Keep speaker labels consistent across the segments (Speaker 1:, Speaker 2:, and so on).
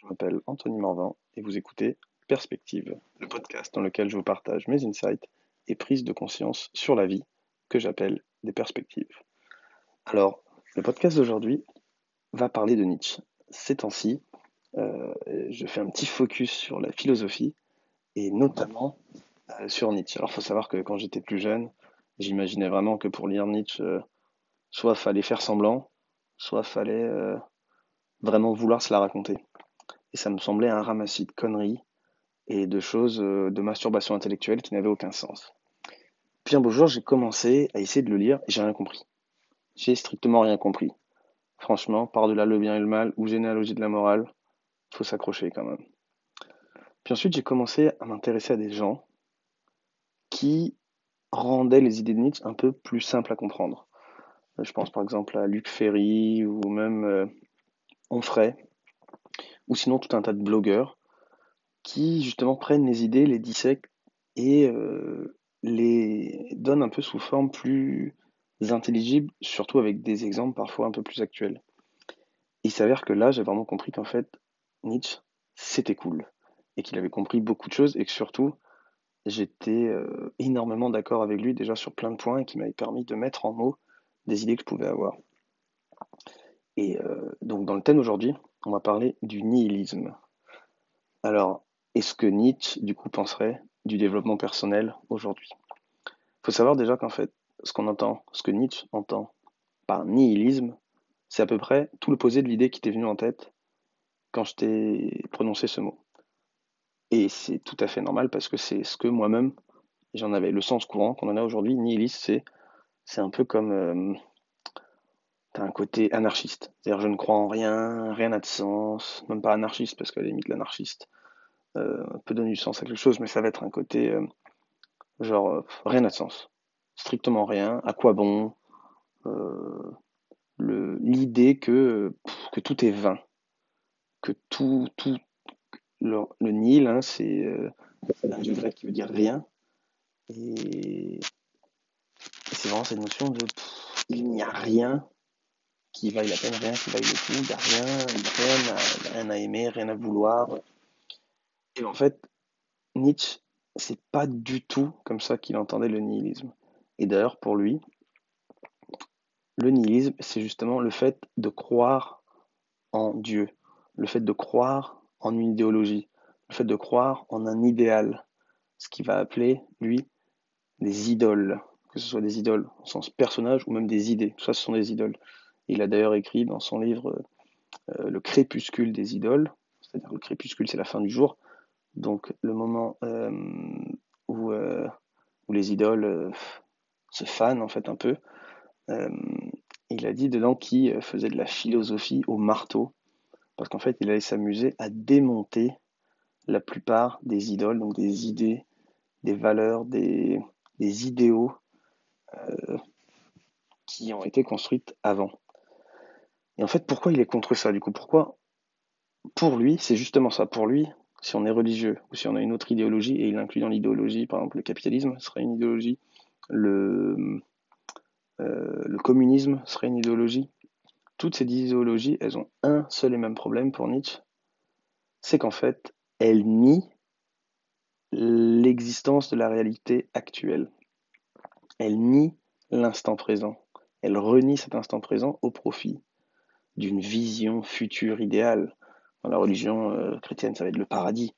Speaker 1: je m'appelle Anthony Morvan et vous écoutez Perspective, le podcast dans lequel je vous partage mes insights et prises de conscience sur la vie que j'appelle des perspectives. Alors, le podcast d'aujourd'hui va parler de Nietzsche. Ces temps-ci, euh, je fais un petit focus sur la philosophie et notamment euh, sur Nietzsche. Alors, il faut savoir que quand j'étais plus jeune, j'imaginais vraiment que pour lire Nietzsche, euh, soit fallait faire semblant, soit fallait vraiment vouloir se la raconter. Et ça me semblait un ramassis de conneries et de choses de masturbation intellectuelle qui n'avaient aucun sens. Puis un beau jour, j'ai commencé à essayer de le lire et j'ai rien compris. J'ai strictement rien compris. Franchement, par-delà le bien et le mal ou généalogie de la morale, faut s'accrocher quand même. Puis ensuite, j'ai commencé à m'intéresser à des gens qui rendaient les idées de Nietzsche un peu plus simples à comprendre. Euh, je pense par exemple à Luc Ferry ou même euh, Onfray, ou sinon tout un tas de blogueurs qui justement prennent les idées, les dissèquent et euh, les donnent un peu sous forme plus intelligibles, surtout avec des exemples parfois un peu plus actuels. Il s'avère que là, j'ai vraiment compris qu'en fait, Nietzsche, c'était cool. Et qu'il avait compris beaucoup de choses et que surtout, j'étais euh, énormément d'accord avec lui déjà sur plein de points et qui m'avait permis de mettre en mots des idées que je pouvais avoir. Et euh, donc dans le thème aujourd'hui, on va parler du nihilisme. Alors, est-ce que Nietzsche, du coup, penserait du développement personnel aujourd'hui? Il faut savoir déjà qu'en fait, ce qu'on entend, ce que Nietzsche entend par nihilisme, c'est à peu près tout l'opposé de l'idée qui t'est venue en tête quand je t'ai prononcé ce mot. Et c'est tout à fait normal parce que c'est ce que moi-même, j'en avais le sens courant qu'on en a aujourd'hui. Nihiliste, c'est, un peu comme. Euh, un côté anarchiste. C'est-à-dire, je ne crois en rien, rien n'a de sens. Même pas anarchiste, parce qu'à la limite, l'anarchiste euh, peut donner du sens à quelque chose, mais ça va être un côté. Euh, genre, euh, rien n'a de sens strictement rien. À quoi bon euh, L'idée que, que tout est vain, que tout, tout le, nil, hein, c'est euh, du grec qui veut dire rien, et, c'est vraiment cette notion de il n'y a rien qui vaille la peine, rien qui vaille le coup, il n'y a rien, rien, à, rien à aimer, rien à vouloir. Et en fait, Nietzsche, c'est pas du tout comme ça qu'il entendait le nihilisme. Et d'ailleurs, pour lui, le nihilisme, c'est justement le fait de croire en Dieu, le fait de croire en une idéologie, le fait de croire en un idéal, ce qu'il va appeler, lui, des idoles, que ce soit des idoles au sens personnage ou même des idées, tout ça ce sont des idoles. Il a d'ailleurs écrit dans son livre euh, Le crépuscule des idoles, c'est-à-dire le crépuscule c'est la fin du jour, donc le moment euh, où, euh, où, les idoles ce fan en fait un peu. Il a dit dedans qu'il faisait de la philosophie au marteau, parce qu'en fait il allait s'amuser à démonter la plupart des idoles, donc des idées, des valeurs, des, idéaux euh, qui ont été construites avant. Et en fait, pourquoi il est contre ça du coup? Pourquoi Pour lui, c'est justement ça. Pour lui, si on est religieux ou si on a une autre idéologie, et il inclut dans l'idéologie, par exemple, le capitalisme serait une idéologie, le, euh, le communisme serait une idéologie. Toutes ces idéologies, elles ont un seul et même problème pour Nietzsche, c'est qu'en fait, elles nient l'existence de la réalité actuelle. Elles nient l'instant présent. Elles renient cet instant présent au profit d'une vision future idéale. Dans la religion euh, chrétienne, ça va être le paradis.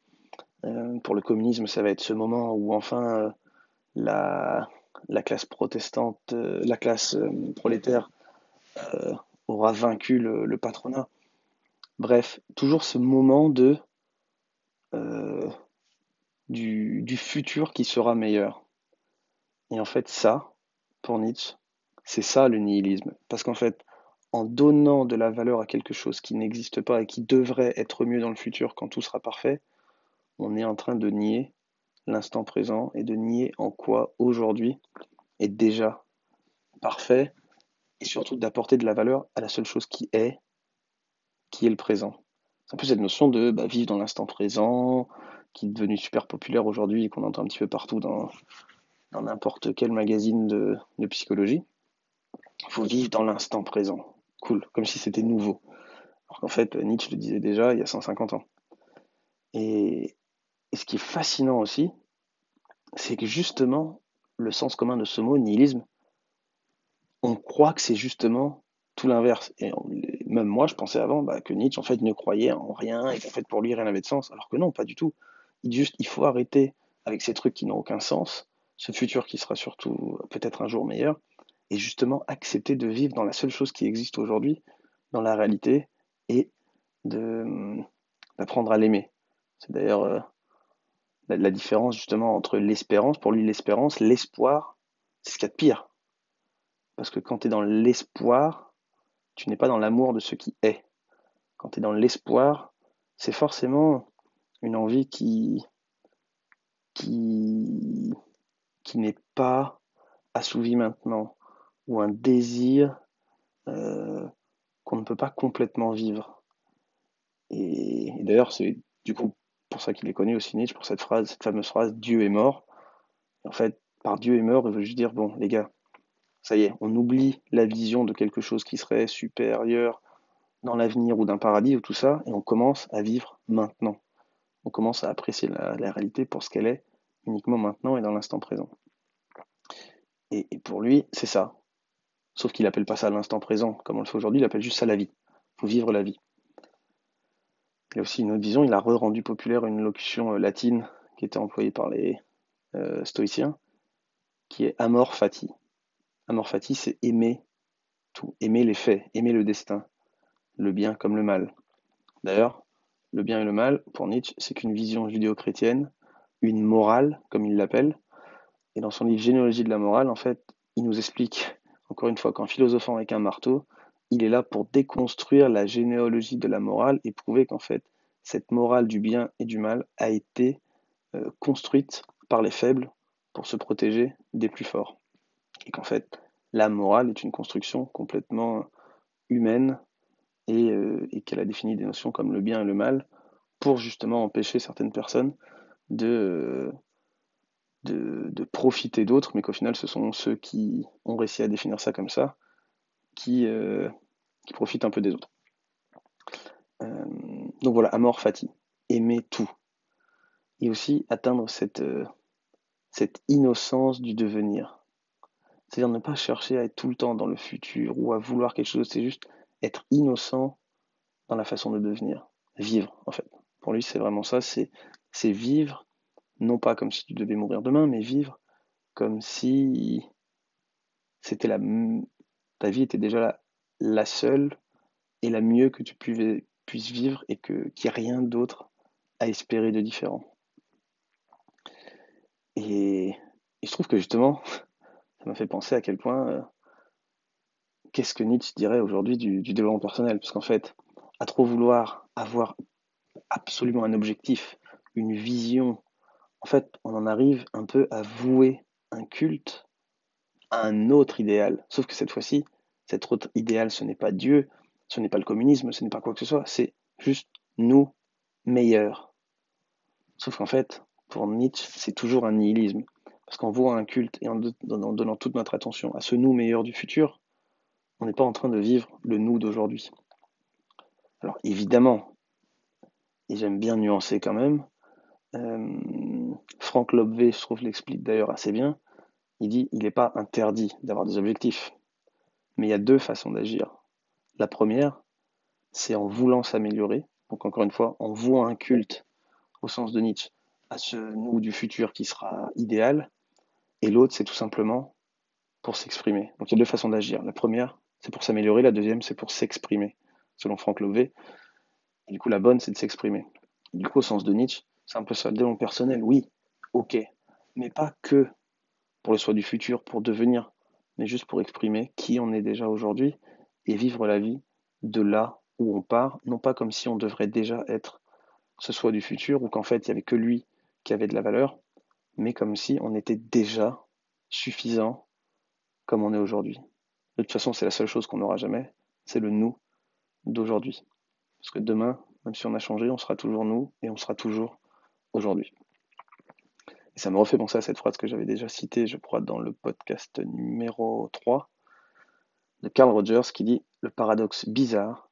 Speaker 1: Euh, pour le communisme, ça va être ce moment où enfin la, la classe protestante, euh, la classe euh, prolétaire euh, aura vaincu le, patronat. Bref, toujours ce moment de du, du, futur qui sera meilleur. Et en fait, ça, pour Nietzsche, c'est ça le nihilisme. Parce qu'en fait, en donnant de la valeur à quelque chose qui n'existe pas et qui devrait être mieux dans le futur quand tout sera parfait, on est en train de nier l'instant présent et de nier en quoi aujourd'hui est déjà parfait et surtout d'apporter de la valeur à la seule chose qui est, qui est le présent. C'est un peu cette notion de bah, vivre dans l'instant présent, qui est devenue super populaire aujourd'hui et qu'on entend un petit peu partout dans n'importe quel magazine de, de psychologie. Il faut vivre dans l'instant présent. Cool, comme si c'était nouveau. Alors qu'en fait, Nietzsche le disait déjà il y a 150 ans. Et, et ce qui est fascinant aussi, c'est que justement, le sens commun de ce mot, nihilisme, on croit que c'est justement tout l'inverse. Et même moi, je pensais avant bah, que Nietzsche, en fait, ne croyait en rien et qu'en fait, pour lui, rien n'avait de sens. Alors que non, pas du tout. Juste, il faut arrêter avec ces trucs qui n'ont aucun sens, ce futur qui sera surtout peut-être un jour meilleur, et justement accepter de vivre dans la seule chose qui existe aujourd'hui, dans la réalité, et d'apprendre à l'aimer. C'est d'ailleurs euh, la, différence justement entre l'espérance, pour lui l'espérance, l'espoir, c'est ce qu'il y a de pire. Parce que quand tu es dans l'espoir, tu n'es pas dans l'amour de ce qui est. Quand tu es dans l'espoir, c'est forcément une envie qui, n'est pas assouvi maintenant, ou un désir euh, qu'on ne peut pas complètement vivre. Et, d'ailleurs, c'est du coup pour ça qu'il est connu aussi Nietzsche, pour cette phrase, cette fameuse phrase Dieu est mort. en fait, par Dieu est mort, il veut juste dire bon, les gars, ça y est, on oublie la vision de quelque chose qui serait supérieur dans l'avenir ou d'un paradis ou tout ça, et on commence à vivre maintenant. On commence à apprécier la, réalité pour ce qu'elle est, uniquement maintenant et dans l'instant présent. Et, pour lui, c'est ça. Sauf qu'il appelle pas ça l'instant présent, comme on le fait aujourd'hui, il appelle juste ça la vie. Il faut vivre la vie. Il y a aussi une autre vision, il a rendu populaire une locution euh, latine qui était employée par les euh, stoïciens, qui est amor fati. Amor fati, c'est aimer tout, aimer les faits, aimer le destin, le bien comme le mal. D'ailleurs, le bien et le mal, pour Nietzsche, c'est qu'une vision judéo-chrétienne, une morale, comme il l'appelle. Et dans son livre Généalogie de la morale, en fait, il nous explique, encore une fois, qu'en philosophant avec un marteau, il est là pour déconstruire la généalogie de la morale et prouver qu'en fait, cette morale du bien et du mal a été euh, construite par les faibles pour se protéger des plus forts. Et qu'en fait, la morale est une construction complètement humaine et, euh, et qu'elle a défini des notions comme le bien et le mal pour justement empêcher certaines personnes de, de, profiter d'autres, mais qu'au final, ce sont ceux qui ont réussi à définir ça comme ça, qui, euh, profitent un peu des autres. Euh, donc voilà, amor fati, aimer tout. Et aussi atteindre cette, euh, cette innocence du devenir. C'est-à-dire ne pas chercher à être tout le temps dans le futur ou à vouloir quelque chose, c'est juste être innocent dans la façon de devenir. Vivre, en fait. Pour lui, c'est vraiment ça, c'est vivre, non pas comme si tu devais mourir demain, mais vivre comme si c'était la ta vie était déjà la, la, seule et la mieux que tu puisses vivre et que qu'il n'y ait rien d'autre à espérer de différent. Et, et, je trouve que justement, ça m'a fait penser à quel point euh, qu'est-ce que Nietzsche dirait aujourd'hui du, du développement personnel, parce qu'en fait, à trop vouloir avoir absolument un objectif, une vision, en fait, on en arrive un peu à vouer un culte à un autre idéal. Sauf que cette fois-ci, cet autre idéal, ce n'est pas Dieu, ce n'est pas le communisme, ce n'est pas quoi que ce soit, c'est juste nous meilleurs. Sauf qu'en fait, pour Nietzsche, c'est toujours un nihilisme. Parce qu'en vouant un culte et en donnant toute notre attention à ce nous meilleur du futur, on n'est pas en train de vivre le nous d'aujourd'hui. Alors évidemment, et j'aime bien nuancer quand même, Franck Lobvé, je trouve, l'explique d'ailleurs assez bien, il dit il n'est pas interdit d'avoir des objectifs, mais il y a deux façons d'agir. La première, c'est en voulant s'améliorer, donc encore une fois, en vouant un culte, au sens de Nietzsche, à ce nous du futur qui sera idéal, et l'autre, c'est tout simplement pour s'exprimer. Donc il y a deux façons d'agir. La première, c'est pour s'améliorer, la deuxième, c'est pour s'exprimer, selon Franck Lové. Du coup, la bonne, c'est de s'exprimer. Du coup, au sens de Nietzsche, c'est un peu ça le développement personnel, oui, ok, mais pas que pour le soi du futur, pour devenir, mais juste pour exprimer qui on est déjà aujourd'hui et vivre la vie de là où on part, non pas comme si on devrait déjà être ce soi du futur ou qu'en fait il n'y avait que lui qui avait de la valeur, mais comme si on était déjà suffisant comme on est aujourd'hui. De toute façon, c'est la seule chose qu'on n'aura jamais, c'est le nous d'aujourd'hui. Parce que demain, même si on a changé, on sera toujours nous et on sera toujours aujourd'hui. Et ça me refait penser à cette phrase que j'avais déjà citée, je crois, dans le podcast numéro 3 de Carl Rogers qui dit Le paradoxe bizarre,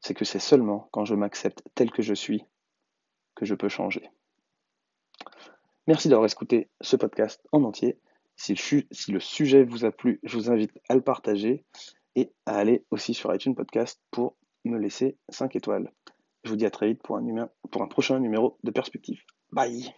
Speaker 1: c'est que c'est seulement quand je m'accepte tel que je suis que je peux changer. Merci d'avoir écouté ce podcast en entier. Si le, sujet vous a plu, je vous invite à le partager et à aller aussi sur iTunes Podcast pour me laisser 5 étoiles. Je vous dis à très vite pour un, pour un prochain numéro de Perspective. Bye